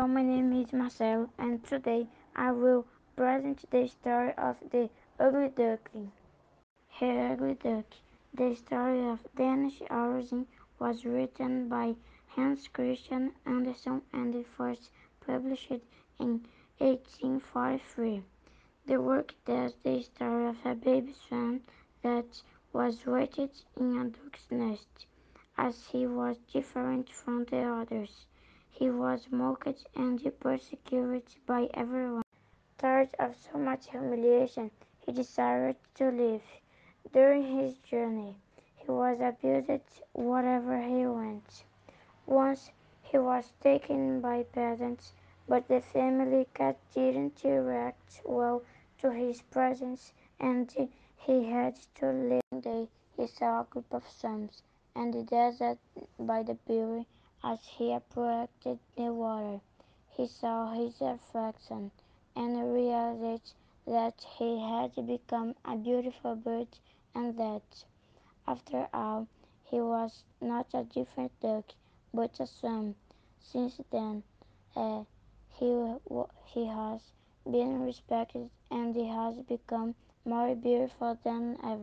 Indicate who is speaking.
Speaker 1: Hello, my name is Marcel, and today I will present the story of the Ugly Duckling. Her Ugly Duck. The story of Danish origin was written by Hans Christian Andersen and first published in 1843. The work tells the story of a baby swan that was raised in a duck's nest. As he was different from the others, he was mocked and persecuted by everyone. Tired of so much humiliation, he decided to leave. During his journey, he was abused wherever he went. Once he was taken by peasants, but the family cat didn't react well to his presence and he had to leave. One day he saw a group of swans and desert by the buoy as he approached the water, he saw his reflection and realized that he had become a beautiful bird and that, after all, he was not a different duck, but a swan. Since then, uh, he, he has been respected and he has become more beautiful than ever.